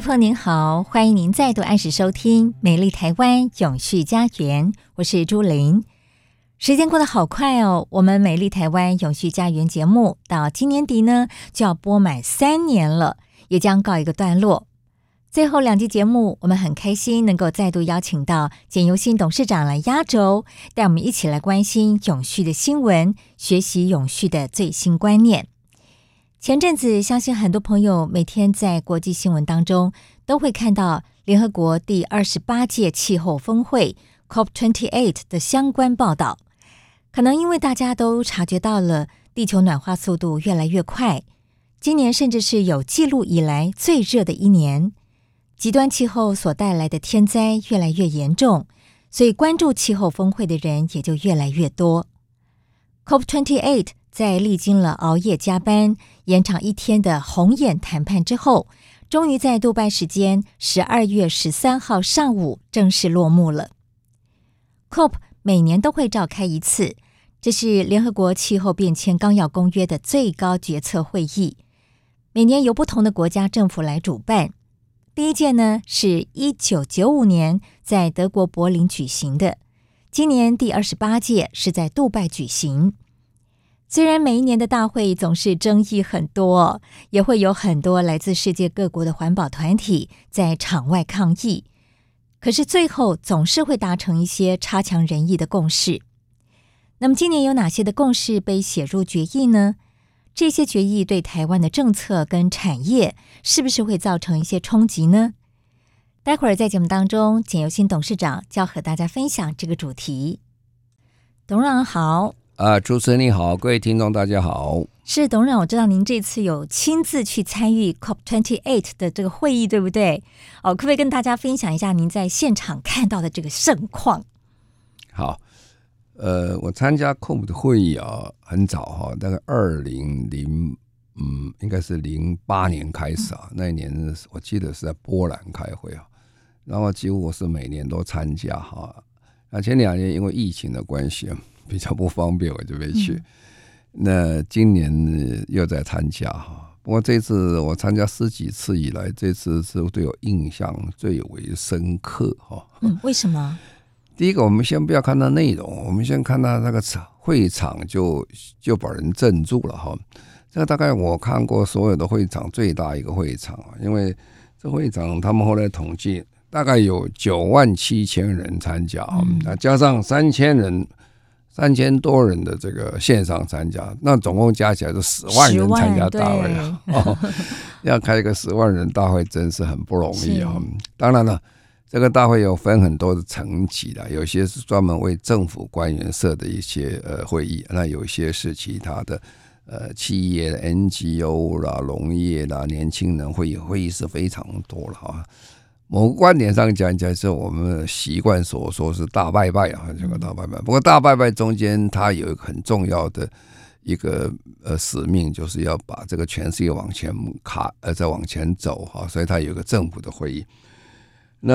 朋友您好，欢迎您再度按时收听《美丽台湾永续家园》，我是朱琳。时间过得好快哦，我们《美丽台湾永续家园》节目到今年底呢就要播满三年了，也将告一个段落。最后两集节目，我们很开心能够再度邀请到简尤新董事长来压轴，带我们一起来关心永续的新闻，学习永续的最新观念。前阵子，相信很多朋友每天在国际新闻当中都会看到联合国第二十八届气候峰会 （COP28） 的相关报道。可能因为大家都察觉到了地球暖化速度越来越快，今年甚至是有记录以来最热的一年，极端气候所带来的天灾越来越严重，所以关注气候峰会的人也就越来越多。COP28 在历经了熬夜加班，延长一天的红眼谈判之后，终于在杜拜时间十二月十三号上午正式落幕了。COP 每年都会召开一次，这是联合国气候变迁纲要公约的最高决策会议，每年由不同的国家政府来主办。第一届呢是一九九五年在德国柏林举行的，今年第二十八届是在杜拜举行。虽然每一年的大会总是争议很多，也会有很多来自世界各国的环保团体在场外抗议，可是最后总是会达成一些差强人意的共识。那么今年有哪些的共识被写入决议呢？这些决议对台湾的政策跟产业是不是会造成一些冲击呢？待会儿在节目当中，简尤新董事长就要和大家分享这个主题。董事长好。啊，主持人你好，各位听众大家好。是董事长，我知道您这次有亲自去参与 COP28 的这个会议，对不对？哦，可不可以跟大家分享一下您在现场看到的这个盛况？好，呃，我参加 COP 的会议啊，很早哈，大概二零零，嗯，应该是零八年开始啊，嗯、那一年我记得是在波兰开会啊，然后几乎我是每年都参加哈。那前两年因为疫情的关系比较不方便，我就没去。嗯、那今年又在参加哈，不过这次我参加十几次以来，这次是对我印象最为深刻哈。嗯，为什么？第一个，我们先不要看它内容，我们先看它那个场会场就就把人镇住了哈。这个大概我看过所有的会场最大一个会场啊，因为这会场他们后来统计大概有九万七千人参加啊，那加上三千人。三千多人的这个线上参加，那总共加起来是十万人参加大会啊！哦，要开一个十万人大会，真是很不容易啊！当然了，这个大会有分很多的层级的，有些是专门为政府官员设的一些呃会议，那有些是其他的呃企业 NGO 啦、农业啦、年轻人会议，会议是非常多了哈。某个观点上讲讲，是我们习惯所说是大拜拜啊，这个大拜拜。不过大拜拜中间，它有一个很重要的一个呃使命，就是要把这个全世界往前卡，呃，再往前走哈。所以它有一个政府的会议。那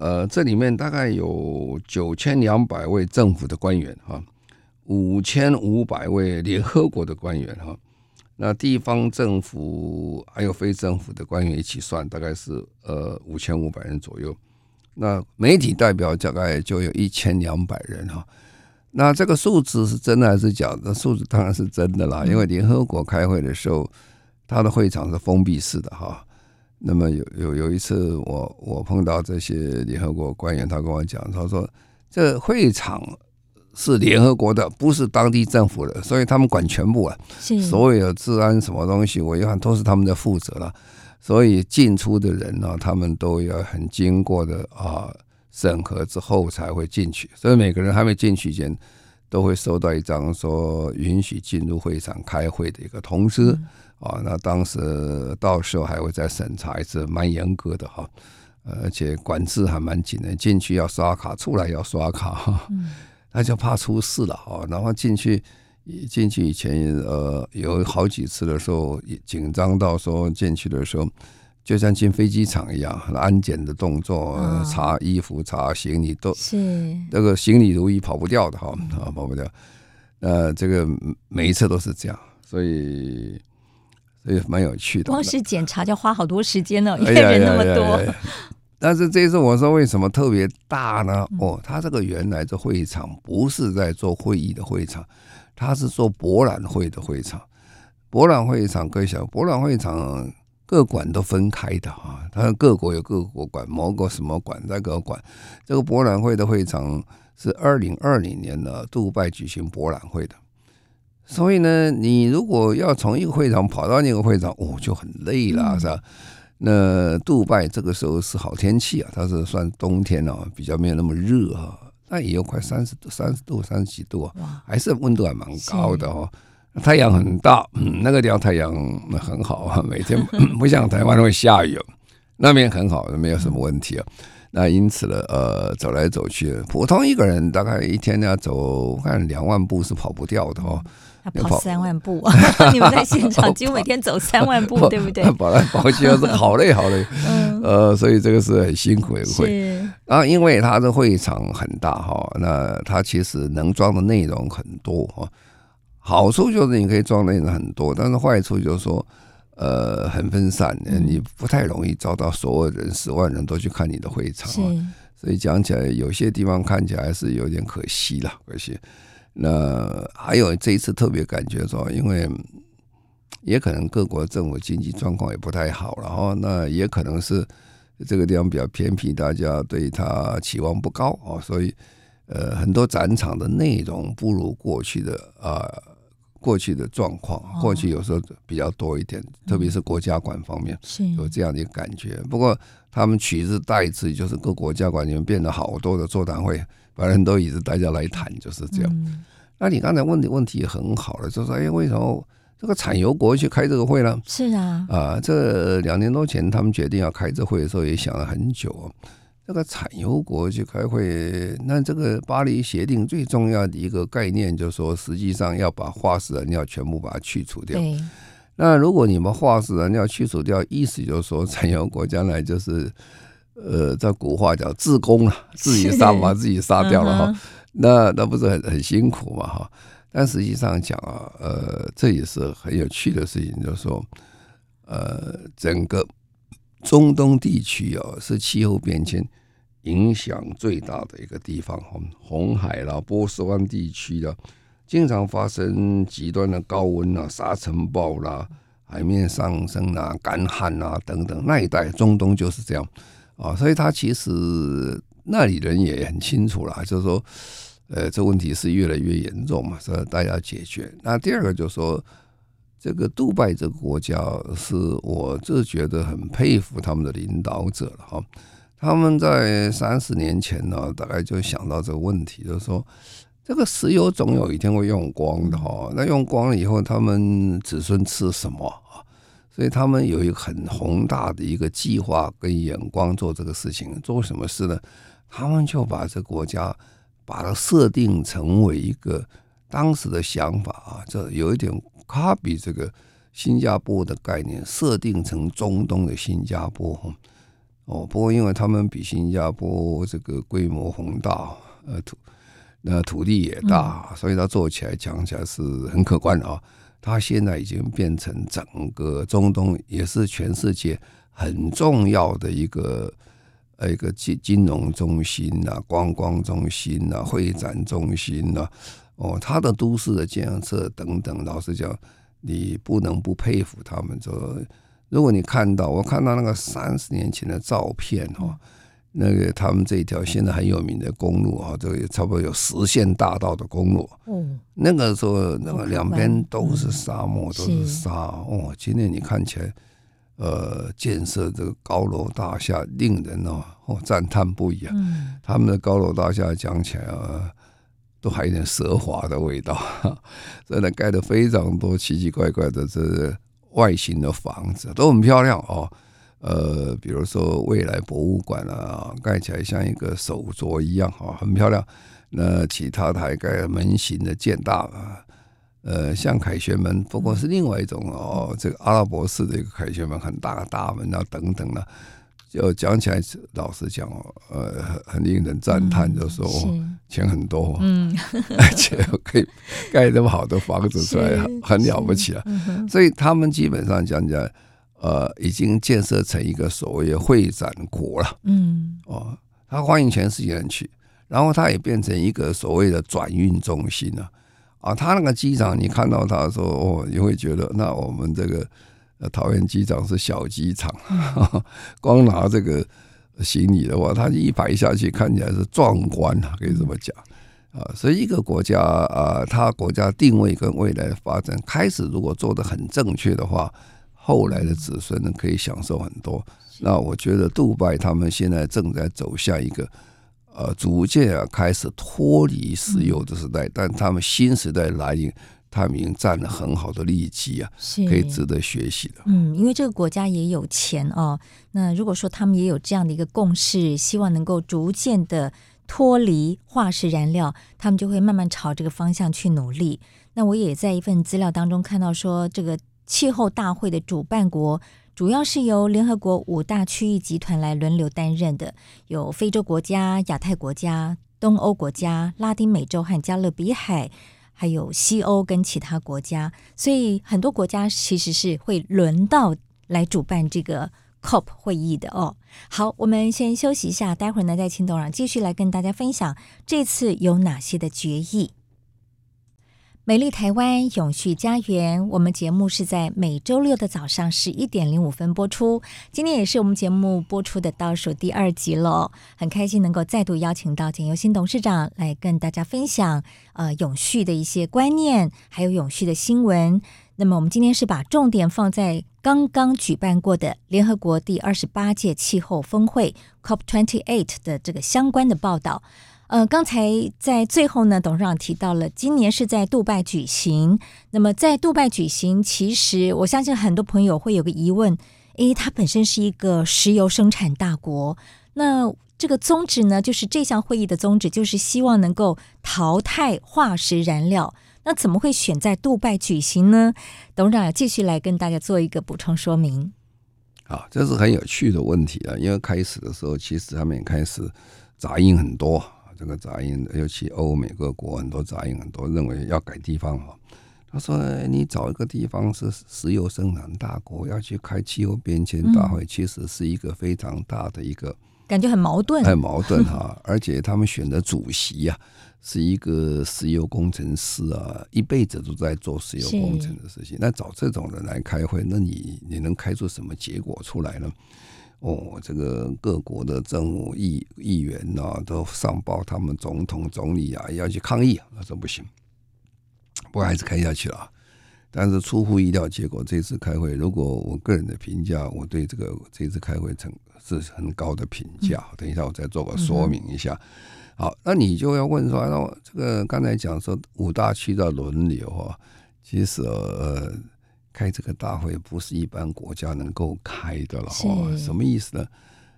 呃，这里面大概有九千两百位政府的官员哈，五千五百位联合国的官员哈。那地方政府还有非政府的官员一起算，大概是呃五千五百人左右。那媒体代表大概就有一千两百人哈。那这个数字是真的还是假的？数字当然是真的啦，因为联合国开会的时候，他的会场是封闭式的哈。那么有有有一次我我碰到这些联合国官员，他跟我讲，他说这会场是联合国的，不是当地政府的，所以他们管全部啊，所有治安什么东西，我一看都是他们的负责了。所以进出的人呢，他们都要很经过的啊审核之后才会进去。所以每个人还没进去前，都会收到一张说允许进入会场开会的一个通知啊。那当时到时候还会再审查一次，蛮严格的哈，而且管制还蛮紧的，进去要刷卡，出来要刷卡哈。那就怕出事了哈。然后进去。进去以前，呃，有好几次的时候，紧张到说进去的时候，就像进飞机场一样，安检的动作，哦、查衣服、查行李都是那个行李如意跑不掉的哈，啊，跑不掉。呃，这个每一次都是这样，所以所以蛮有趣的。光是检查就花好多时间呢，因为人那么多。哎呀哎呀哎呀但是这次我说为什么特别大呢？哦，他这个原来这会场不是在做会议的会场。他是做博览会的会场，博览会场各小博览会场各馆都分开的啊，它各国有各国馆，某个什么馆在各馆。这个博览会的会场是二零二零年的杜拜举行博览会的，所以呢，你如果要从一个会场跑到那个会场，哦，就很累了，是吧？那杜拜这个时候是好天气啊，它是算冬天啊，比较没有那么热啊。那也有快三十度、三十度、三十几度啊，还是温度还蛮高的哦。太阳很大，嗯，那个地方太阳很好啊，每天 不像台湾会下雨，那边很好，没有什么问题啊。那因此呢，呃，走来走去，普通一个人大概一天要走看两万步是跑不掉的哦。要跑三万步，你们在现场几乎每天走三万步，对不对？跑来跑去是好累好累，呃，所以这个是很辛苦的会。然后因为它的会场很大哈，那它其实能装的内容很多哈。好处就是你可以装内容很多，但是坏处就是说，呃，很分散，你不太容易招到所有人，十万人都去看你的会场。所以讲起来，有些地方看起来是有点可惜了，可惜。那还有这一次特别感觉说，因为也可能各国政府经济状况也不太好，然后那也可能是这个地方比较偏僻，大家对它期望不高啊，所以呃很多展场的内容不如过去的啊过去的状况，过去有时候比较多一点，特别是国家馆方面有这样的一个感觉。不过他们取之代之，就是各国家馆里面变得好多的座谈会。反正都椅子，大家来谈就是这样。嗯、那你刚才问的问题也很好了，就是说，哎，为什么这个产油国去开这个会呢？是啊，啊，这两年多前他们决定要开这会的时候，也想了很久。这个产油国去开会，那这个巴黎协定最重要的一个概念，就是说，实际上要把化石燃料全部把它去除掉。那如果你们化石燃料去除掉，意思就是说，产油国将来就是。呃，在古话叫自宫了，自己杀把自己杀掉了哈，是那那不是很很辛苦嘛哈？但实际上讲啊，呃，这也是很有趣的事情，就是说，呃，整个中东地区啊，是气候变迁影响最大的一个地方哈，红海啦、波斯湾地区啦，经常发生极端的高温啊、沙尘暴啦、海面上升啊、干旱啊等等，那一带中东就是这样。啊，所以他其实那里人也很清楚了，就是说，呃，这问题是越来越严重嘛，所以大家解决。那第二个就是说，这个杜拜这个国家是我就觉得很佩服他们的领导者了哈。他们在三十年前呢，大概就想到这个问题，就是说，这个石油总有一天会用光的哈。那用光了以后，他们子孙吃什么？所以他们有一个很宏大的一个计划跟眼光做这个事情，做什么事呢？他们就把这国家把它设定成为一个当时的想法啊，这有一点卡比这个新加坡的概念，设定成中东的新加坡。哦，不过因为他们比新加坡这个规模宏大，呃土那土地也大，所以他做起来讲起来是很可观的啊。它现在已经变成整个中东，也是全世界很重要的一个呃一个金金融中心呐、观光中心呐、会展中心呐、哦，它的都市的建设等等，老实讲，你不能不佩服他们。说，如果你看到我看到那个三十年前的照片哈，那个他们这一条现在很有名的公路啊，这个差不多有十线大道的公路。嗯，那个时候那个两边都是沙漠，都是沙。哦，今天你看起来，呃，建设这个高楼大厦，令人哦哦赞叹不已啊。他们的高楼大厦讲起来啊。都还有点奢华的味道，真的盖的非常多奇奇怪怪的这外形的房子都很漂亮哦。呃，比如说未来博物馆啊，盖起来像一个手镯一样哈，很漂亮。那其他的还盖门型的建大啊，呃，像凯旋门，不过是另外一种哦，这个阿拉伯式的一个凯旋门，很大的大门啊，等等的。就讲起来，老实讲哦，呃，很令人赞叹，就说钱很多，嗯，而且可以盖这么好的房子出来，很了不起了。所以他们基本上讲讲，呃，已经建设成一个所谓的会展国了，嗯，哦，他欢迎全世界人去，然后他也变成一个所谓的转运中心了，啊，他那个机场，你看到他的时候，哦，你会觉得，那我们这个。呃，桃园机场是小机场，光拿这个行李的话，它一排下去看起来是壮观啊，可以这么讲啊。所以一个国家啊，它国家定位跟未来的发展开始如果做得很正确的话，后来的子孙呢可以享受很多。那我觉得杜拜他们现在正在走向一个呃，逐渐啊开始脱离石油的时代，但他们新时代来临。他们已经占了很好的利基啊，是可以值得学习的。嗯，因为这个国家也有钱哦。那如果说他们也有这样的一个共识，希望能够逐渐的脱离化石燃料，他们就会慢慢朝这个方向去努力。那我也在一份资料当中看到说，这个气候大会的主办国主要是由联合国五大区域集团来轮流担任的，有非洲国家、亚太国家、东欧国家、拉丁美洲和加勒比海。还有西欧跟其他国家，所以很多国家其实是会轮到来主办这个 COP 会议的哦。好，我们先休息一下，待会儿呢再请董事长继续来跟大家分享这次有哪些的决议。美丽台湾永续家园，我们节目是在每周六的早上十一点零五分播出。今天也是我们节目播出的倒数第二集了，很开心能够再度邀请到简尤新董事长来跟大家分享呃永续的一些观念，还有永续的新闻。那么我们今天是把重点放在刚刚举办过的联合国第二十八届气候峰会 COP28 的这个相关的报道。呃，刚才在最后呢，董事长提到了今年是在杜拜举行。那么在杜拜举行，其实我相信很多朋友会有个疑问：诶，它本身是一个石油生产大国，那这个宗旨呢，就是这项会议的宗旨就是希望能够淘汰化石燃料。那怎么会选在杜拜举行呢？董事长继续来跟大家做一个补充说明。啊，这是很有趣的问题啊，因为开始的时候，其实他们也开始杂音很多。这个杂音，尤其欧美各国很多杂音很多，认为要改地方哈。他说：“你找一个地方是石油生产大国，要去开气候变迁大会，其实是一个非常大的一个感觉很矛盾，很矛盾哈。而且他们选的主席呀，是一个石油工程师啊，一辈子都在做石油工程的事情。那找这种人来开会，那你你能开出什么结果出来呢？”哦，这个各国的政务议议员呐、啊，都上报他们总统、总理啊，要去抗议。他说不行，不过还是开下去了。但是出乎意料，结果这次开会，如果我个人的评价，我对这个这次开会成是很高的评价。等一下我再做个说明一下。好，那你就要问说，那这个刚才讲说五大区的轮流啊，其实呃。开这个大会不是一般国家能够开的了哦，什么意思呢？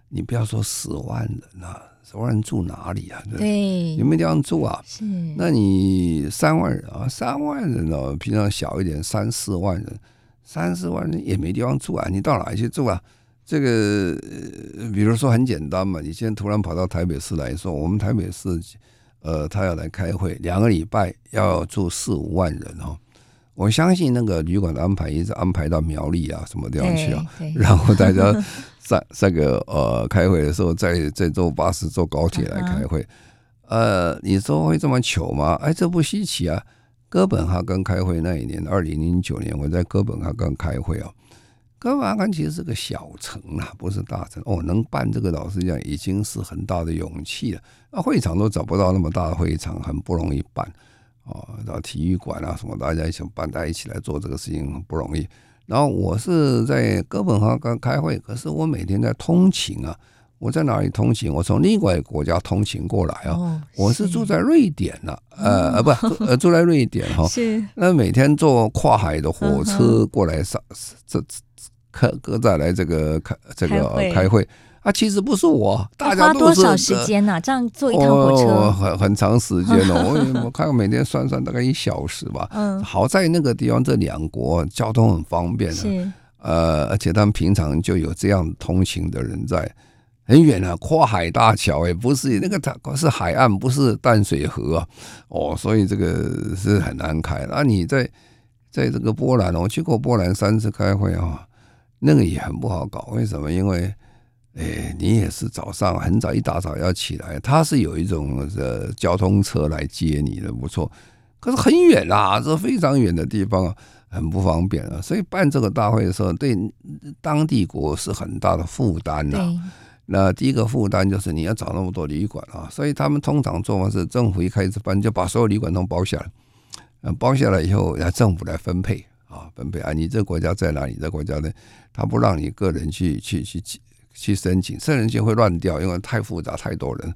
你不要说十万人啊，十万人住哪里啊？对，有没有地方住啊？是，那你三万人啊，三万人哦，平常小一点，三四万人，三四万人也没地方住啊，你到哪里去住啊？这个，比如说很简单嘛，你现在突然跑到台北市来说，我们台北市，呃，他要来开会，两个礼拜要住四五万人哦。我相信那个旅馆的安排一直安排到苗栗啊什么地方去啊，然后大家 在这个呃开会的时候再再坐巴士坐高铁来开会，呃，你说会这么糗吗？哎，这不稀奇啊。哥本哈根开会那一年，二零零九年我在哥本哈根开会啊，哥本哈根其实是个小城啊，不是大城哦。能办这个，老实讲，已经是很大的勇气了。那会场都找不到那么大的会场，很不容易办哦。到体育馆啊什么，大家一起办，大家一起来做这个事情不容易。然后我是在哥本哈根开会，可是我每天在通勤啊。我在哪里通勤？我从另外一个国家通勤过来啊。哦、我是住在瑞典呢、啊，呃呃不呃住在瑞典哈。是。那每天坐跨海的火车过来上这。可可再来这个开这个开会啊，其实不是我，大家都是花多少时间呢？这样坐一趟火车，很很长时间哦。我我看每天算算大概一小时吧。嗯，好在那个地方这两国交通很方便是呃，而且他们平常就有这样通行的人在，很远啊，跨海大桥也不是那个它是海岸，不是淡水河啊。哦，所以这个是很难开。那你在在这个波兰，我去过波兰三次开会啊。那个也很不好搞，为什么？因为，哎，你也是早上很早一大早要起来，他是有一种呃交通车来接你的，不错。可是很远啊，这非常远的地方啊，很不方便啊。所以办这个大会的时候，对当地国是很大的负担呐。那第一个负担就是你要找那么多旅馆啊，所以他们通常做法是政府一开始办就把所有旅馆都包下来，嗯，包下来以后让政府来分配。啊，分配啊！你这个国家在哪里？这个国家呢？他不让你个人去去去去申请，申请会乱掉，因为太复杂，太多人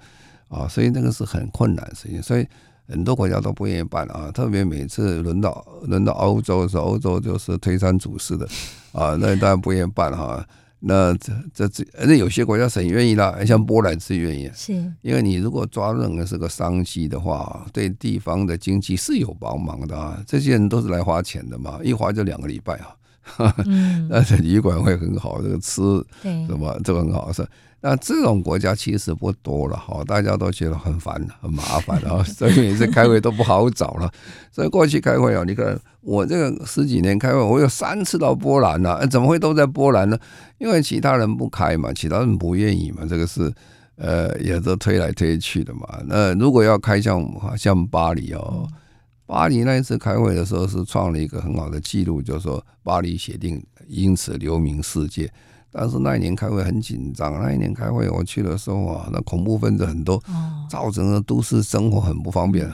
啊，所以那个是很困难的事情。所以很多国家都不愿意办啊。特别每次轮到轮到欧洲的时候，欧洲就是推三阻四的啊，那当然不愿意办哈、啊。那这这这，那有些国家是很愿意啦，像波兰是愿意，是因为你如果抓任何是个商机的话，对地方的经济是有帮忙的啊。这些人都是来花钱的嘛，一花就两个礼拜啊。嗯，但是旅馆会很好，这个吃什么这个很好是。那这种国家其实不多了哈，大家都觉得很烦很麻烦啊，所以每次开会都不好找了。所以过去开会啊，你看我这个十几年开会，我有三次到波兰了，怎么会都在波兰呢？因为其他人不开嘛，其他人不愿意嘛，这个是呃也都推来推去的嘛。那如果要开像像巴黎哦。巴黎那一次开会的时候是创了一个很好的记录，就是说巴黎协定因此留名世界。但是那一年开会很紧张，那一年开会我去的时候啊，那恐怖分子很多，造成了都市生活很不方便。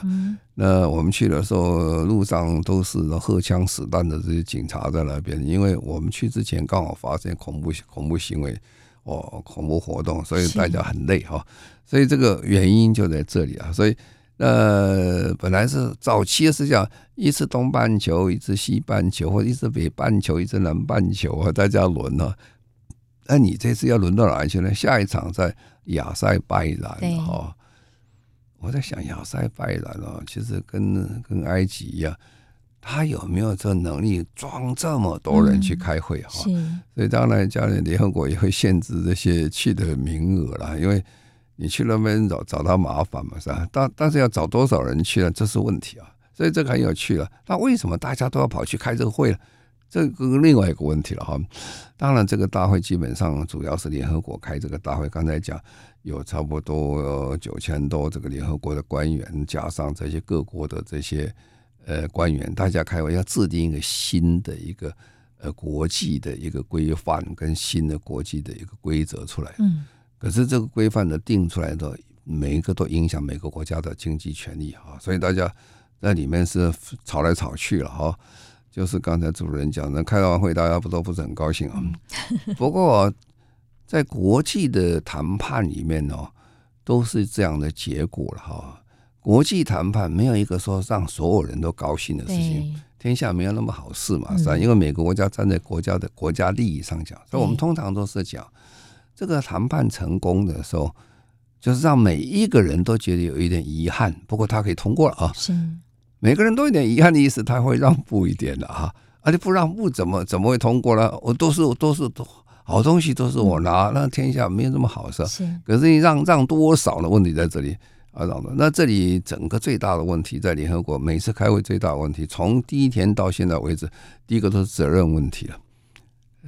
那我们去的时候，路上都是荷枪实弹的这些警察在那边，因为我们去之前刚好发生恐怖恐怖行为哦，恐怖活动，所以大家很累哈。所以这个原因就在这里啊，所以。呃，本来是早期是讲一次东半球，一次西半球，或者一次北半球，一次南半球啊，大家轮呢。那你这次要轮到哪里去呢？下一场在亚塞拜然哈。我在想亚塞拜然哦，其实跟跟埃及一样，他有没有这能力装这么多人去开会哈？所以当然，将来联合国也会限制这些去的名额了，因为。你去那边找找他麻烦嘛，是吧？但但是要找多少人去呢？这是问题啊。所以这个很有趣了。那为什么大家都要跑去开这个会呢？这个另外一个问题了哈。当然，这个大会基本上主要是联合国开这个大会。刚才讲有差不多九千多这个联合国的官员，加上这些各国的这些呃官员，大家开会要制定一个新的一个呃国际的一个规范跟新的国际的一个规则出来。嗯。可是这个规范的定出来的每一个都影响每个国家的经济权利啊，所以大家在里面是吵来吵去了哈。就是刚才主持人讲的，开完会大家不都不是很高兴啊。不过在国际的谈判里面呢，都是这样的结果了哈。国际谈判没有一个说让所有人都高兴的事情，天下没有那么好事嘛，是吧？因为每个国家站在国家的国家利益上讲，所以我们通常都是讲。这个谈判成功的时候，就是让每一个人都觉得有一点遗憾，不过他可以通过了啊。是，每个人都有点遗憾的意思，他会让步一点的啊。而且不让步，怎么怎么会通过呢？我都是都是都好东西，都是我拿，那天下没有这么好事。是，可是你让让多少的问题在这里啊？让的那这里整个最大的问题在联合国，每次开会最大的问题，从第一天到现在为止，第一个都是责任问题了。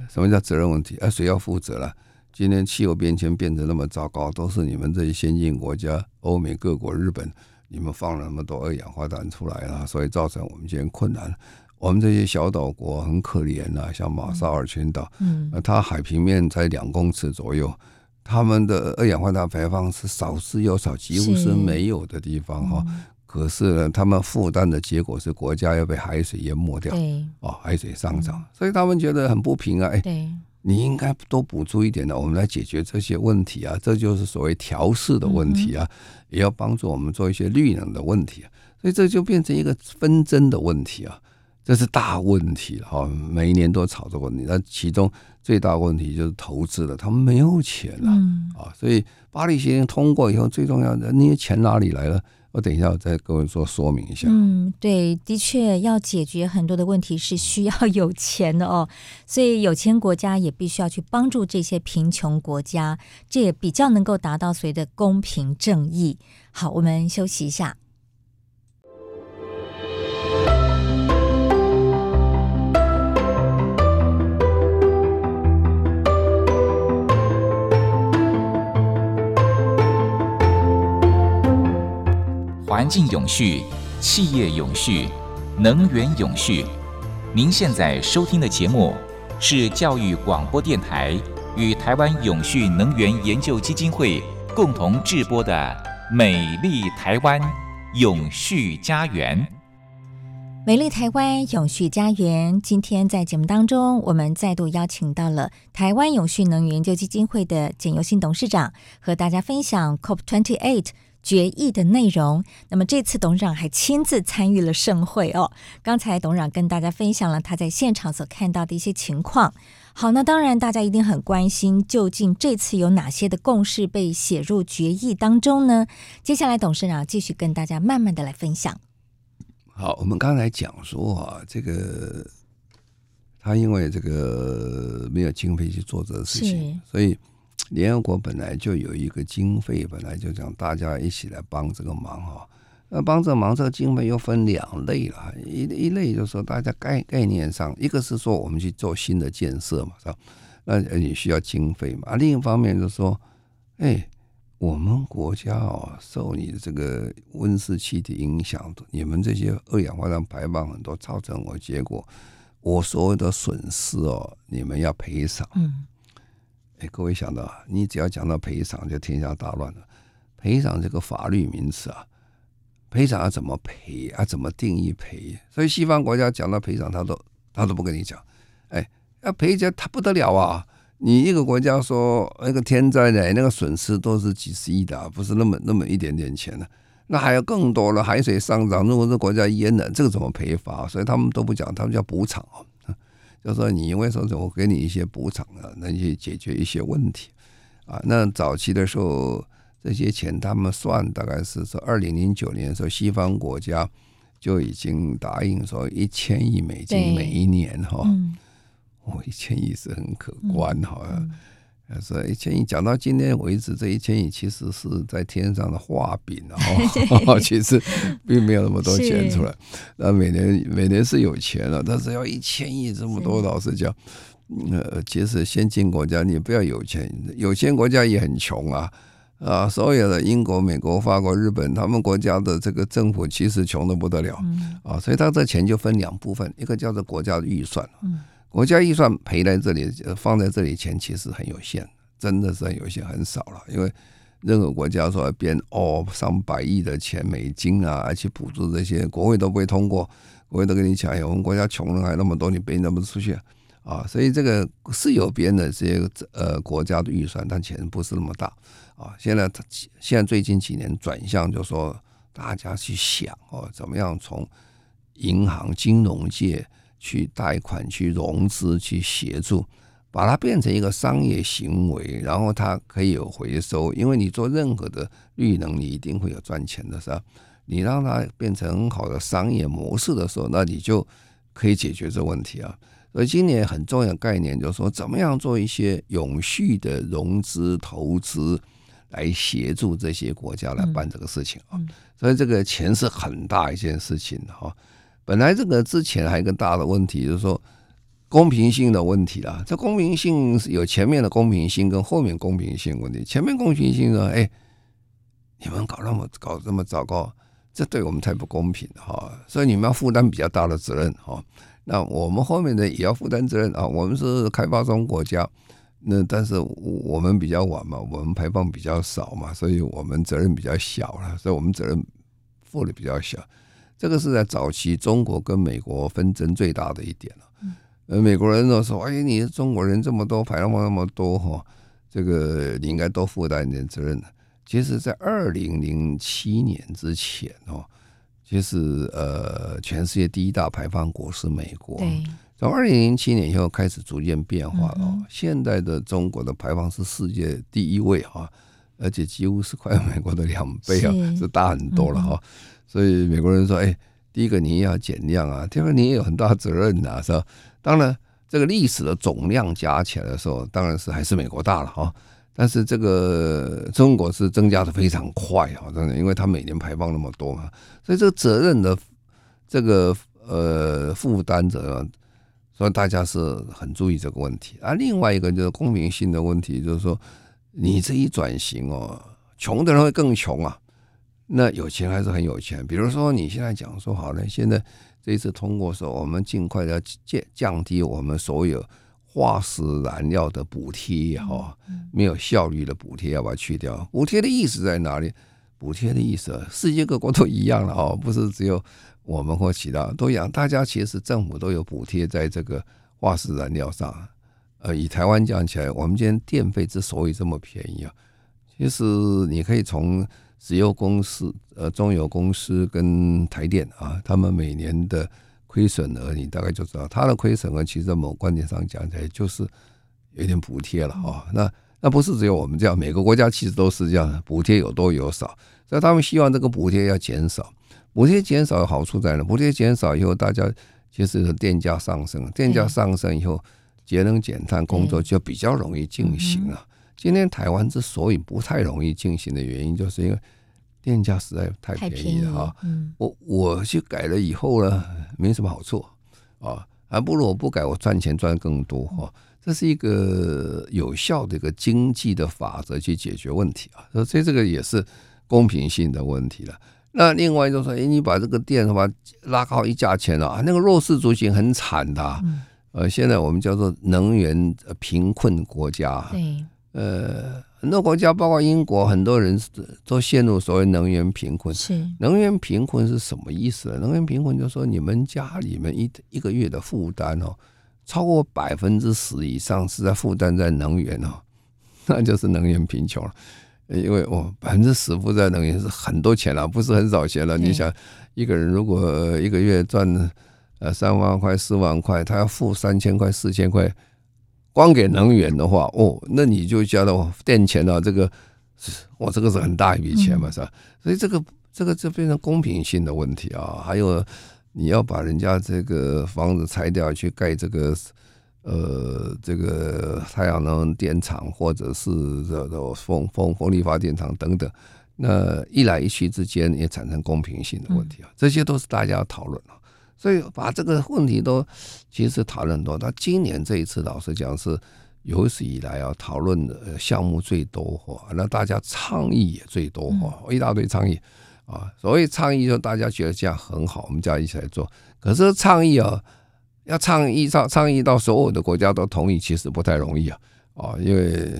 什么叫责任问题？啊，谁要负责了？今天气候变迁变得那么糟糕，都是你们这些先进国家、欧美各国、日本，你们放了那么多二氧化碳出来了，所以造成我们今天困难。我们这些小岛国很可怜呐、啊，像马绍尔群岛，嗯，它海平面在两公尺左右，他们的二氧化碳排放是少之又少，几乎是没有的地方哈。嗯、可是呢，他们负担的结果是国家要被海水淹没掉，对，哦，海水上涨，嗯、所以他们觉得很不平啊，哎，对，你应该多补助一点的，我们来解决这些问题啊，这就是所谓调试的问题啊，嗯、也要帮助我们做一些绿能的问题啊，所以这就变成一个纷争的问题啊。这是大问题了哈，每一年都吵这个问题。那其中最大问题就是投资了，他们没有钱了啊。所以巴黎协定通过以后，最重要的那些钱哪里来了？我等一下我再跟各位说说明一下。嗯，对，的确要解决很多的问题是需要有钱的哦。所以有钱国家也必须要去帮助这些贫穷国家，这也比较能够达到所谓的公平正义。好，我们休息一下。环境永续，企业永续，能源永续。您现在收听的节目是教育广播电台与台湾永续能源研究基金会共同制播的《美丽台湾永续家园》。美丽台湾永续家园，今天在节目当中，我们再度邀请到了台湾永续能源研究基金会的简尤新董事长，和大家分享 COP Twenty Eight。决议的内容，那么这次董事长还亲自参与了盛会哦。刚才董事长跟大家分享了他在现场所看到的一些情况。好，那当然大家一定很关心，究竟这次有哪些的共识被写入决议当中呢？接下来董事长继续跟大家慢慢的来分享。好，我们刚才讲说啊，这个他因为这个没有经费去做这个事情，所以。联合国本来就有一个经费，本来就讲大家一起来帮这个忙哈。那帮这个忙，这个经费又分两类了。一一类就是说大家概概念上，一个是说我们去做新的建设嘛，是吧？那你需要经费嘛。啊另一方面就是说，哎，我们国家哦，受你这个温室气体影响，你们这些二氧化碳排放很多，造成我结果我所有的损失哦，你们要赔偿。嗯。各位想到，你只要讲到赔偿，就天下大乱了。赔偿这个法律名词啊，赔偿要怎么赔啊？怎么定义赔？所以西方国家讲到赔偿，他都他都不跟你讲。哎，要赔钱他不得了啊！你一个国家说那个天灾的那个损失都是几十亿的，不是那么那么一点点钱的，那还有更多了。海水上涨，如果是国家淹了，这个怎么赔法？所以他们都不讲，他们叫补偿啊。就说你因为说，我给你一些补偿啊，能去解决一些问题啊。那早期的时候，这些钱他们算大概是说，二零零九年的时候，西方国家就已经答应说一千亿美金每一年哈。哦，一千亿是很可观哈。是一千亿，讲到今天为止，这一千亿其实是在天上的画饼哦，其实并没有那么多钱出来。那每年每年是有钱了，但是要一千亿这么多，老实讲，呃，其实先进国家你不要有钱，有钱国家也很穷啊啊！所有的英国、美国、法国、日本，他们国家的这个政府其实穷的不得了啊，所以他这钱就分两部分，一个叫做国家的预算。国家预算赔在这里，放在这里钱其实很有限，真的是很有限，很少了。因为任何国家说要编哦上百亿的钱美金啊，而且补助这些，国会都不会通过。国会都跟你讲，哎，我们国家穷人还那么多，你编那么出去啊？所以这个是有编的这些呃国家的预算，但钱不是那么大啊。现在他现在最近几年转向，就说大家去想哦，怎么样从银行金融界。去贷款、去融资、去协助，把它变成一个商业行为，然后它可以有回收。因为你做任何的绿能，你一定会有赚钱的，是吧？你让它变成很好的商业模式的时候，那你就可以解决这问题啊。所以今年很重要的概念就是说，怎么样做一些永续的融资投资，来协助这些国家来办这个事情啊。所以这个钱是很大一件事情哈。本来这个之前还有一个大的问题，就是说公平性的问题啦。这公平性有前面的公平性跟后面公平性问题。前面公平性呢，哎，你们搞那么搞这么糟糕，这对我们太不公平哈。所以你们要负担比较大的责任哈。那我们后面的也要负担责任啊。我们是开发中国家，那但是我们比较晚嘛，我们排放比较少嘛，所以我们责任比较小了，所以我们责任负的比较小。这个是在早期中国跟美国纷争最大的一点了。呃，美国人都说：“哎，你中国人这么多，排放那么多哈，这个你应该多负担一点责任。”其实，在二零零七年之前哦，其实呃，全世界第一大排放国是美国。对。从二零零七年以后开始逐渐变化了。嗯、现在的中国的排放是世界第一位哈，而且几乎是快美国的两倍啊，是，是大很多了哈。嗯、所以美国人说：“哎，第一个你也要减量啊，第二个你也有很大责任呐、啊，是吧？”当然，这个历史的总量加起来的时候，当然是还是美国大了哈。但是这个中国是增加的非常快啊，真的，因为它每年排放那么多嘛，所以这个责任的这个呃负担者，所以大家是很注意这个问题。啊，另外一个就是公平性的问题，就是说你这一转型哦，穷的人会更穷啊，那有钱还是很有钱。比如说你现在讲说好了，现在这一次通过说，我们尽快的降降低我们所有。化石燃料的补贴哈，没有效率的补贴要把它去掉。补贴的意思在哪里？补贴的意思，世界各国都一样了哦，不是只有我们或其他都一样。大家其实政府都有补贴在这个化石燃料上。呃，以台湾讲起来，我们今天电费之所以这么便宜啊，其实你可以从石油公司、呃中油公司跟台电啊，他们每年的。亏损额，你大概就知道，它的亏损额其实在某观点上讲起来就是有点补贴了啊。那那不是只有我们这样，每个国家其实都是这样，补贴有多有少，所以他们希望这个补贴要减少。补贴减少的好处在哪？补贴减少以后，大家其实是电价上升，电价上升以后，节能减碳工作就比较容易进行了。今天台湾之所以不太容易进行的原因，就是因为。电价实在太便宜了哈，嗯、我我去改了以后呢，没什么好处啊，还不如我不改，我赚钱赚更多哈。这是一个有效的一个经济的法则去解决问题啊，所以这个也是公平性的问题了。那另外就是说，哎，你把这个电什么拉高一价钱了啊，那个弱势族群很惨的，呃，现在我们叫做能源贫困国家，对，呃。很多国家，包括英国，很多人都陷入所谓能源贫困。是能源贫困是什么意思呢？能源贫困就是说，你们家里面一一个月的负担哦，超过百分之十以上是在负担在能源哦，那就是能源贫穷了。因为哦，百分之十负债能源是很多钱了，不是很少钱了。你想，一个人如果一个月赚呃三万块、四万块，他要付三千块、四千块。光给能源的话，哦，那你就交到电钱啊，这个，我这个是很大一笔钱嘛，是吧？所以这个这个就变成公平性的问题啊。还有，你要把人家这个房子拆掉去盖这个，呃，这个太阳能电厂或者是这个风风风力发电厂等等，那一来一去之间也产生公平性的问题啊。这些都是大家要讨论啊。所以把这个问题都其实讨论多，那今年这一次老实讲是有史以来啊讨论的项目最多哈，那大家倡议也最多哈，一大堆倡议啊。所谓倡议，就大家觉得这样很好，我们就要一起来做。可是倡议啊，要倡议倡倡议到所有的国家都同意，其实不太容易啊啊，因为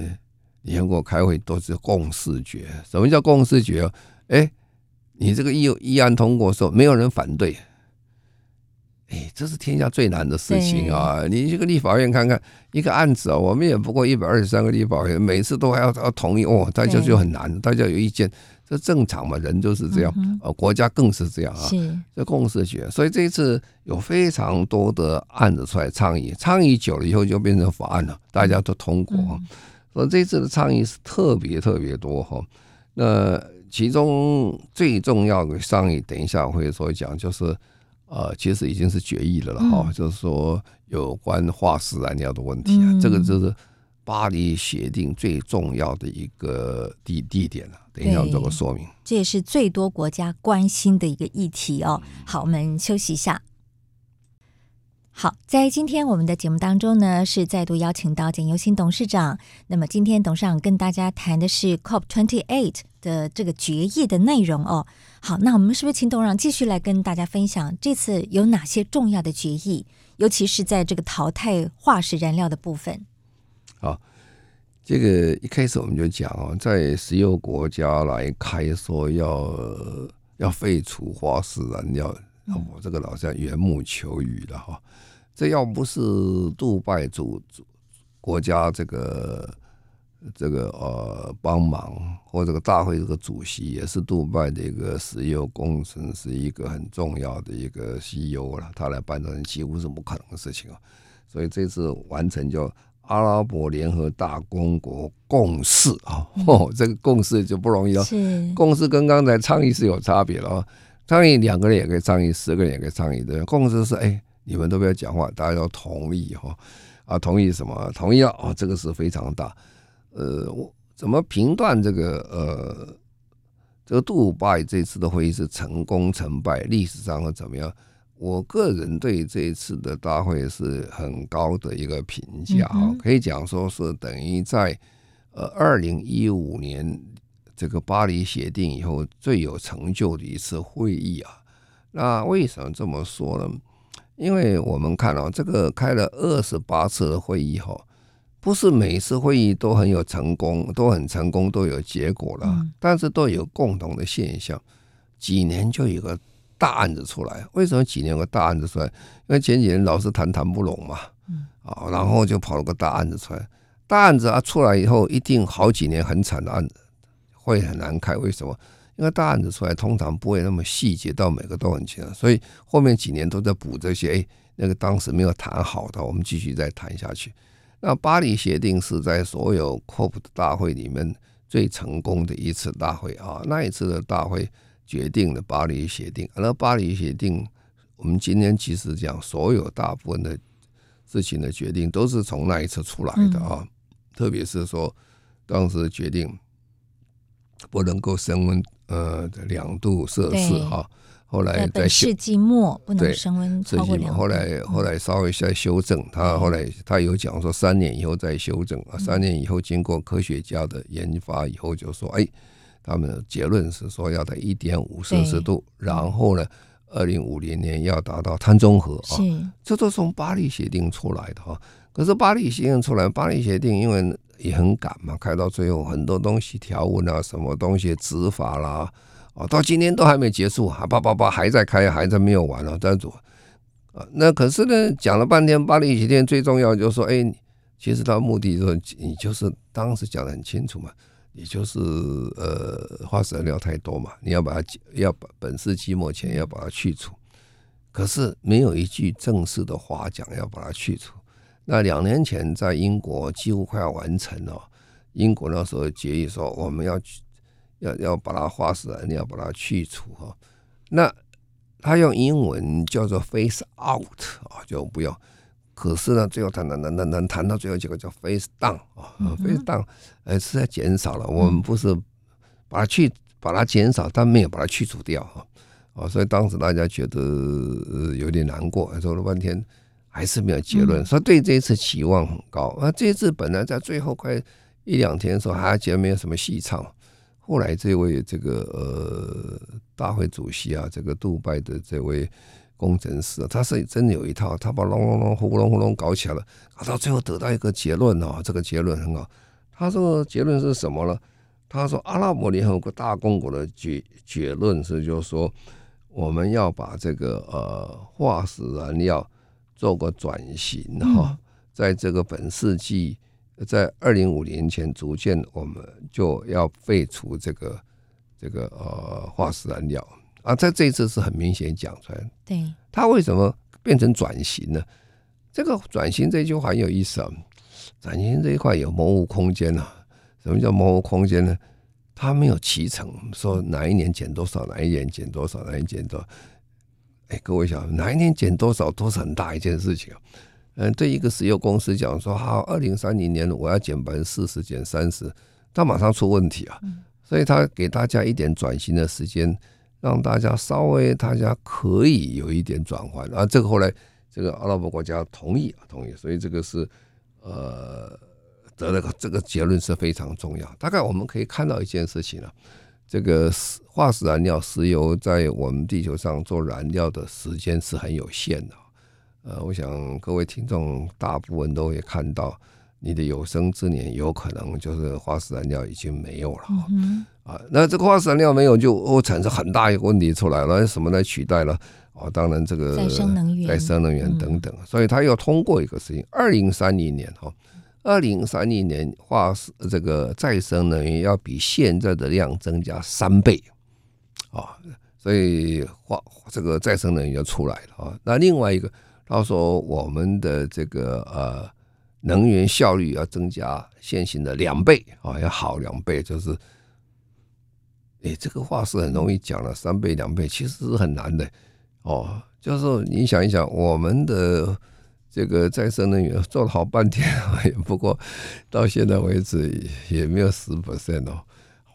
联合国开会都是共识决。什么叫共识决？哎，你这个议议案通过的时候，没有人反对。哎，这是天下最难的事情啊！你这个立法院看看一个案子啊，我们也不过一百二十三个立法院，每次都还要要同意哦，大家就很难，大家有意见，这正常嘛，人就是这样，呃，国家更是这样啊，这共识学，所以这一次有非常多的案子出来倡议，倡议久了以后就变成法案了，大家都通过，所以这次的倡议是特别特别多哈。那其中最重要的倡议，等一下我会说讲，就是。呃，其实已经是决议了了哈，嗯、就是说有关化石燃料的问题啊，嗯、这个就是巴黎协定最重要的一个地地点了。等一下我做个说明，这也是最多国家关心的一个议题哦。好，我们休息一下。好，在今天我们的节目当中呢，是再度邀请到简尤新董事长。那么今天董事长跟大家谈的是 COP Twenty Eight 的这个决议的内容哦。好，那我们是不是请董事长继续来跟大家分享这次有哪些重要的决议，尤其是在这个淘汰化石燃料的部分？好，这个一开始我们就讲哦，在石油国家来开说要要废除化石燃料。我、哦、这个老像缘木求鱼了哈，这要不是杜拜主主国家这个这个呃帮忙，或这个大会这个主席也是杜拜的一个石油工程师，一个很重要的一个 CEO 了，他来办成几乎是不可能的事情啊。所以这次完成叫阿拉伯联合大公国共识啊，哦，这个共识就不容易了，是。共识跟刚才倡议是有差别了啊。倡议两个人也可以倡议，十个人也可以倡议。对，共识是哎，你们都不要讲话，大家要同意哈啊，同意什么？同意了哦，这个是非常大。呃，我怎么评断这个呃这个杜拜这次的会议是成功成败？历史上会怎么样？我个人对这一次的大会是很高的一个评价啊，可以讲说是等于在呃二零一五年。这个巴黎协定以后最有成就的一次会议啊，那为什么这么说呢？因为我们看到这个开了二十八次的会议哈，不是每次会议都很有成功，都很成功，都有结果了，但是都有共同的现象，几年就有个大案子出来。为什么几年有个大案子出来？因为前几年老是谈谈不拢嘛，啊，然后就跑了个大案子出来，大案子啊出来以后，一定好几年很惨的案子。会很难开，为什么？因为大案子出来，通常不会那么细节到每个都很清楚，所以后面几年都在补这些。哎，那个当时没有谈好的，我们继续再谈下去。那巴黎协定是在所有 COP 的大会里面最成功的一次大会啊！那一次的大会决定了巴黎协定。那巴黎协定，我们今天其实讲所有大部分的事情的决定都是从那一次出来的啊，特别是说当时决定。不能够升温呃两度摄氏哈，后来在世纪末不能升温超过两度，后来后来稍微再修正，他后来他有讲说三年以后再修正啊，三年以后经过科学家的研发以后就说哎，他们的结论是说要在一点五摄氏度，然后呢，二零五零年要达到碳中和啊，这都是从巴黎协定出来的哈。可是巴黎协定出来，巴黎协定因为。也很赶嘛，开到最后很多东西条文啊，什么东西执法啦，哦，到今天都还没结束，啊，叭叭叭还在开，还在没有完了，在做啊。那可是呢，讲了半天，巴黎协定最重要就是说，哎，其实它目的就你就是当时讲得很清楚嘛，你就是呃，化石燃料太多嘛，你要把它要把本世纪末前要把它去除，可是没有一句正式的话讲要把它去除。那两年前在英国几乎快要完成了，英国那时候决议说我们要去要要把它化石燃料把它去除哈，那他用英文叫做 phase out 啊，就不要。可是呢，最后谈谈谈谈谈谈到最后结果叫 phase down 啊，phase down 呃是在减少了，我们不是把它去把它减少，但没有把它去除掉哈啊，所以当时大家觉得有点难过，说了半天。还是没有结论，所以对这一次期望很高。那这一次本来在最后快一两天的时候还觉得没有什么戏唱，后来这位这个呃大会主席啊，这个杜拜的这位工程师，他是真的有一套，他把隆隆隆、呼隆呼隆搞起来了，搞到最后得到一个结论哦，这个结论很好。他说结论是什么呢？他说阿拉伯联合国大公国的结结论是，就是说我们要把这个呃化石燃料。做过转型哈，在这个本世纪，在二零五年前，逐渐我们就要废除这个这个呃化石燃料啊，在这一次是很明显讲出来。对，它为什么变成转型呢？这个转型这句话很有意思啊，转型这一块有模糊空间啊。什么叫模糊空间呢？它没有期程，说哪一年减多少，哪一年减多少，哪一年减多少。哎，各位想，哪一年减多少都是很大一件事情啊。嗯，对一个石油公司讲说，好，二零三零年我要减百分之四十，减三十，他马上出问题啊。所以他给大家一点转型的时间，让大家稍微大家可以有一点转换。啊，这个后来这个阿拉伯国家同意啊，同意，所以这个是呃得了个这个结论是非常重要。大概我们可以看到一件事情了，这个化石燃料石油在我们地球上做燃料的时间是很有限的。呃，我想各位听众大部分都会看到，你的有生之年有可能就是化石燃料已经没有了啊。那这个化石燃料没有，就会产生很大一个问题出来了，什么来取代了？哦，当然这个再生能源、再生能源等等，所以它要通过一个事情，二零三零年哈，二零三零年化石这个再生能源要比现在的量增加三倍啊，所以化这个再生能源就出来了啊。那另外一个，他说我们的这个呃能源效率要增加现行的两倍啊，要好两倍，就是，哎，这个话是很容易讲了，三倍两倍其实是很难的。哦，就是你想一想，我们的这个再生能源做了好半天，也不过到现在为止也没有十 percent 哦。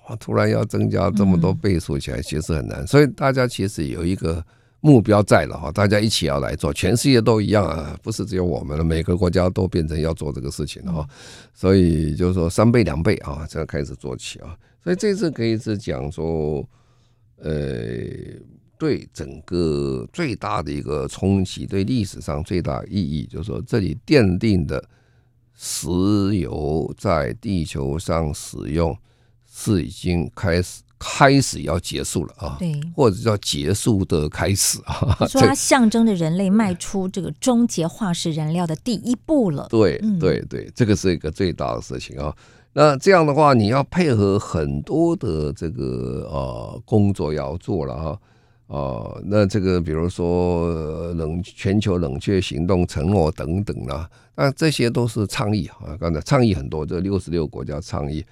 哇，突然要增加这么多倍数起来，其实很难。所以大家其实有一个目标在了哈，大家一起要来做，全世界都一样啊，不是只有我们了，每个国家都变成要做这个事情了哈。所以就是说三倍两倍啊，这样开始做起啊。所以这次可以是讲说，呃。对整个最大的一个冲击，对历史上最大意义，就是说这里奠定的石油在地球上使用是已经开始开始要结束了啊，对，或者叫结束的开始啊。说它象征着人类迈出这个终结化石燃料的第一步了。对对对，这个是一个最大的事情啊。那这样的话，你要配合很多的这个呃工作要做了哈。哦，那这个比如说冷全球冷却行动承诺等等啦，那这些都是倡议啊。刚才倡议很多，这六十六国家倡议，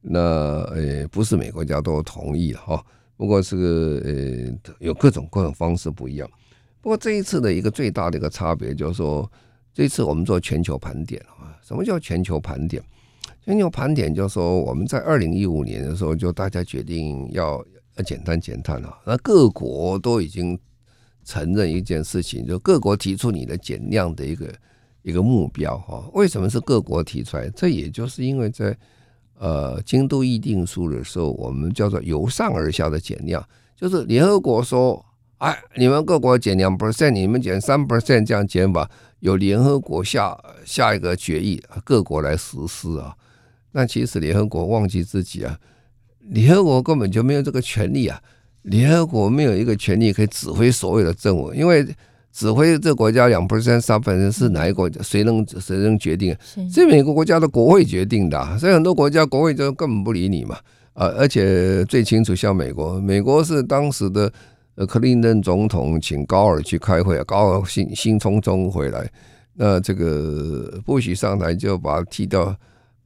那呃不是每国家都同意哈。不过是个呃有各种各种方式不一样。不过这一次的一个最大的一个差别就是说，这次我们做全球盘点啊。什么叫全球盘点？全球盘点就是说我们在二零一五年的时候就大家决定要。要减碳减碳啊！那各国都已经承认一件事情，就各国提出你的减量的一个一个目标哈。为什么是各国提出来？这也就是因为在呃京都议定书的时候，我们叫做由上而下的减量，就是联合国说，哎，你们各国减两 percent，你们减三 percent 这样减法，由联合国下下一个决议，各国来实施啊。那其实联合国忘记自己啊。联合国根本就没有这个权利啊！联合国没有一个权利可以指挥所有的政务，因为指挥这个国家两 percent、三 percent 是哪一国家？谁能谁能决定？是每个国家的国会决定的，所以很多国家国会就根本不理你嘛。呃，而且最清楚，像美国，美国是当时的呃克林顿总统请高尔去开会，高尔兴兴冲冲回来，那这个布许上台就把他踢掉。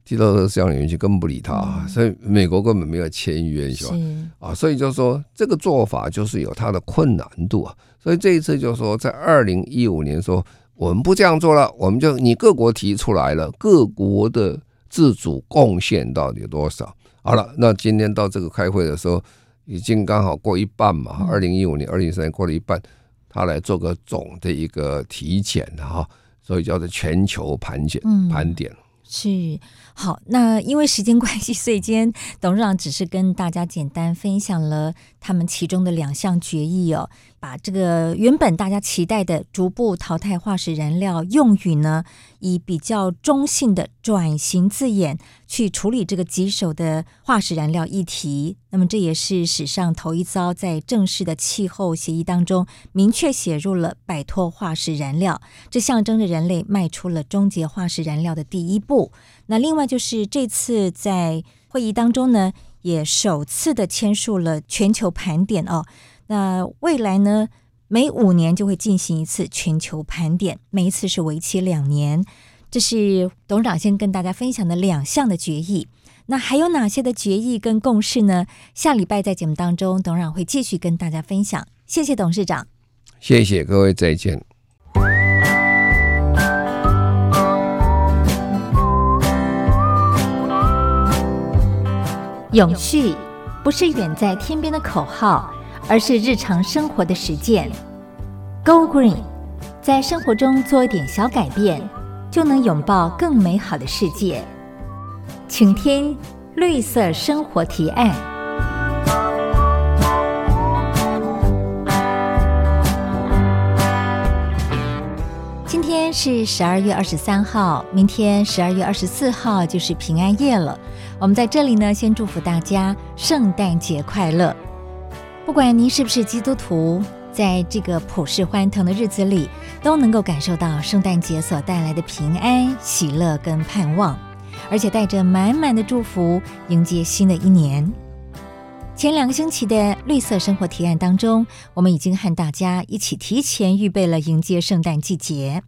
提到的这样的原因，根本不理他，所以美国根本没有签约，是吧？啊，所以就是说这个做法就是有它的困难度啊。所以这一次就是说，在二零一五年说我们不这样做了，我们就你各国提出来了，各国的自主贡献到底有多少？好了，那今天到这个开会的时候，已经刚好过一半嘛。二零一五年、二零一三年过了一半，他来做个总的一个体检哈，所以叫做全球盘检盘点。是好，那因为时间关系，所以今天董事长只是跟大家简单分享了他们其中的两项决议哦。把这个原本大家期待的逐步淘汰化石燃料用语呢，以比较中性的转型字眼去处理这个棘手的化石燃料议题。那么这也是史上头一遭，在正式的气候协议当中明确写入了摆脱化石燃料，这象征着人类迈出了终结化石燃料的第一步。那另外就是这次在会议当中呢，也首次的签署了全球盘点哦。那未来呢，每五年就会进行一次全球盘点，每一次是为期两年。这是董事长先跟大家分享的两项的决议。那还有哪些的决议跟共识呢？下礼拜在节目当中，董事长会继续跟大家分享。谢谢董事长，谢谢各位，再见。永续不是远在天边的口号。而是日常生活的实践。Go Green，在生活中做一点小改变，就能拥抱更美好的世界。请听绿色生活提案。今天是十二月二十三号，明天十二月二十四号就是平安夜了。我们在这里呢，先祝福大家圣诞节快乐。不管您是不是基督徒，在这个普世欢腾的日子里，都能够感受到圣诞节所带来的平安、喜乐跟盼望，而且带着满满的祝福迎接新的一年。前两个星期的绿色生活提案当中，我们已经和大家一起提前预备了迎接圣诞季节。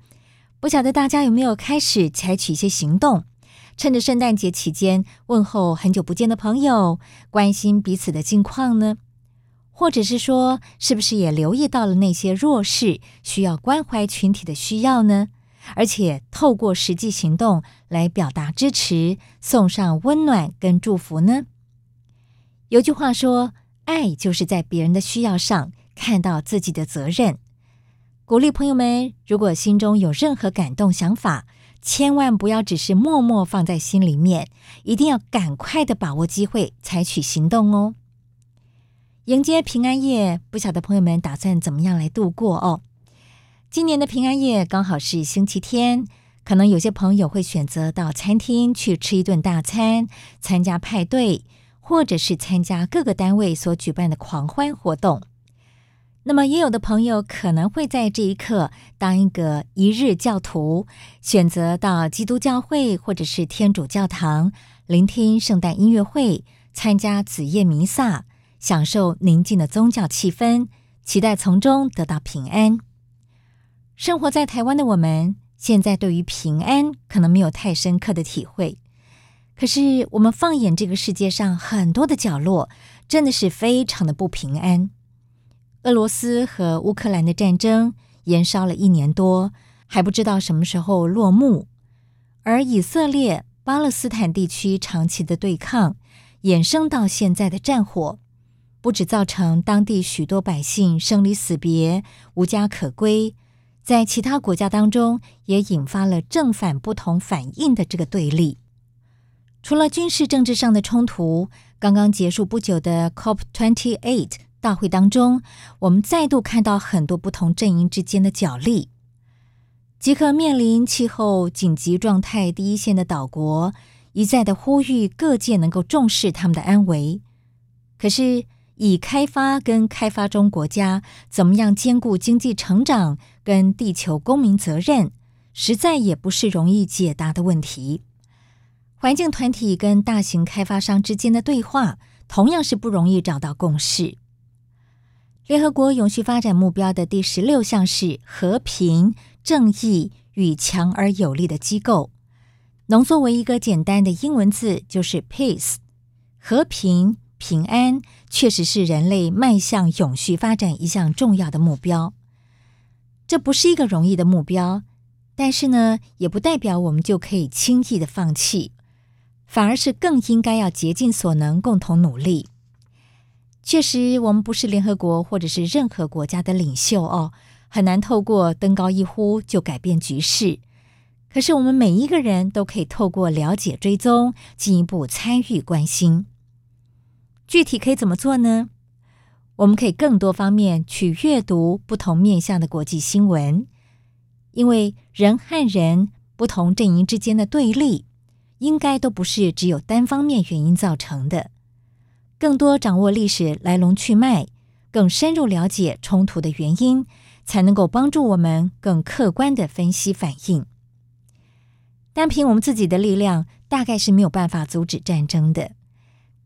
不晓得大家有没有开始采取一些行动，趁着圣诞节期间问候很久不见的朋友，关心彼此的近况呢？或者是说，是不是也留意到了那些弱势需要关怀群体的需要呢？而且透过实际行动来表达支持，送上温暖跟祝福呢？有句话说：“爱就是在别人的需要上看到自己的责任。”鼓励朋友们，如果心中有任何感动想法，千万不要只是默默放在心里面，一定要赶快的把握机会，采取行动哦。迎接平安夜，不晓得朋友们打算怎么样来度过哦？今年的平安夜刚好是星期天，可能有些朋友会选择到餐厅去吃一顿大餐，参加派对，或者是参加各个单位所举办的狂欢活动。那么，也有的朋友可能会在这一刻当一个一日教徒，选择到基督教会或者是天主教堂聆听圣诞音乐会，参加子夜弥撒。享受宁静的宗教气氛，期待从中得到平安。生活在台湾的我们，现在对于平安可能没有太深刻的体会。可是，我们放眼这个世界上很多的角落，真的是非常的不平安。俄罗斯和乌克兰的战争延烧了一年多，还不知道什么时候落幕。而以色列、巴勒斯坦地区长期的对抗，衍生到现在的战火。不止造成当地许多百姓生离死别、无家可归，在其他国家当中也引发了正反不同反应的这个对立。除了军事政治上的冲突，刚刚结束不久的 COP28 大会当中，我们再度看到很多不同阵营之间的角力。即刻面临气候紧急状态第一线的岛国，一再的呼吁各界能够重视他们的安危。可是，以开发跟开发中国家怎么样兼顾经济成长跟地球公民责任，实在也不是容易解答的问题。环境团体跟大型开发商之间的对话，同样是不容易找到共识。联合国永续发展目标的第十六项是和平、正义与强而有力的机构，浓缩为一个简单的英文字，就是 peace，和平。平安确实是人类迈向永续发展一项重要的目标。这不是一个容易的目标，但是呢，也不代表我们就可以轻易的放弃，反而是更应该要竭尽所能，共同努力。确实，我们不是联合国或者是任何国家的领袖哦，很难透过登高一呼就改变局势。可是，我们每一个人都可以透过了解、追踪，进一步参与、关心。具体可以怎么做呢？我们可以更多方面去阅读不同面向的国际新闻，因为人和人不同阵营之间的对立，应该都不是只有单方面原因造成的。更多掌握历史来龙去脉，更深入了解冲突的原因，才能够帮助我们更客观的分析反应。单凭我们自己的力量，大概是没有办法阻止战争的。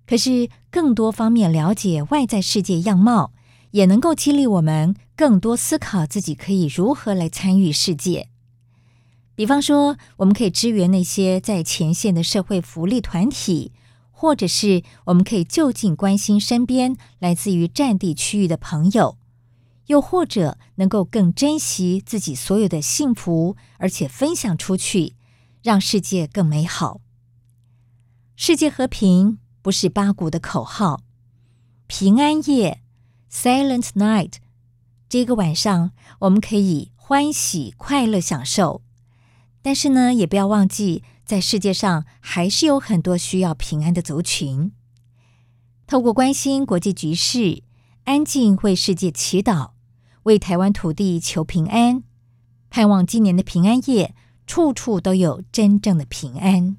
可是，更多方面了解外在世界样貌，也能够激励我们更多思考自己可以如何来参与世界。比方说，我们可以支援那些在前线的社会福利团体，或者是我们可以就近关心身边来自于战地区域的朋友，又或者能够更珍惜自己所有的幸福，而且分享出去，让世界更美好。世界和平。不是八股的口号，平安夜 （Silent Night） 这个晚上，我们可以欢喜、快乐、享受。但是呢，也不要忘记，在世界上还是有很多需要平安的族群。透过关心国际局势，安静为世界祈祷，为台湾土地求平安，盼望今年的平安夜，处处都有真正的平安。